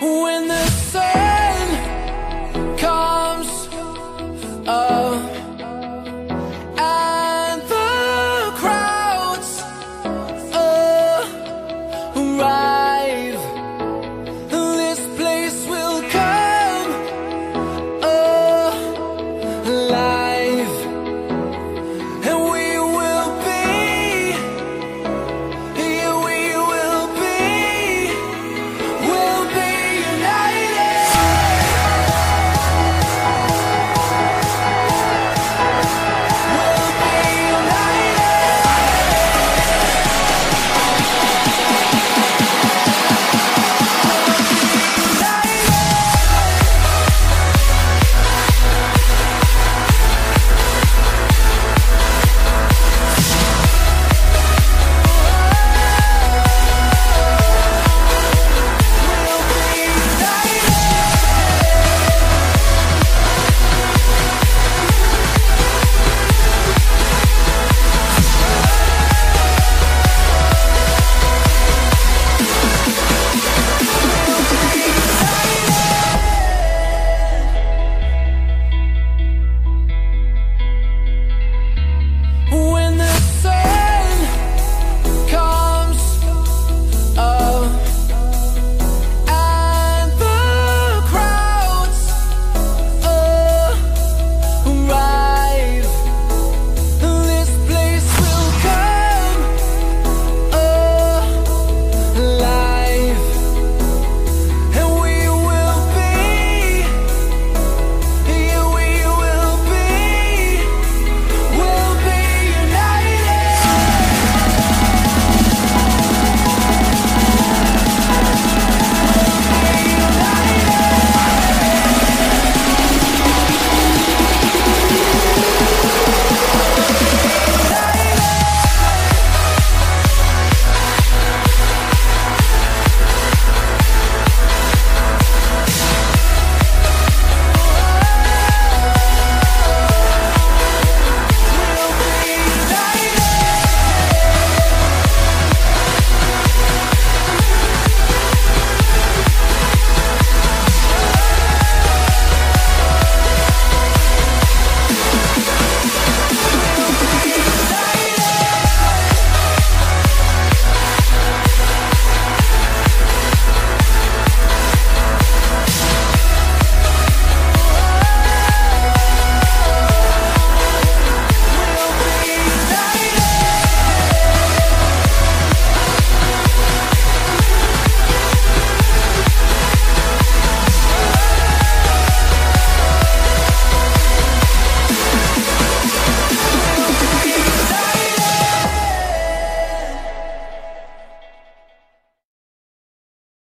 When the sun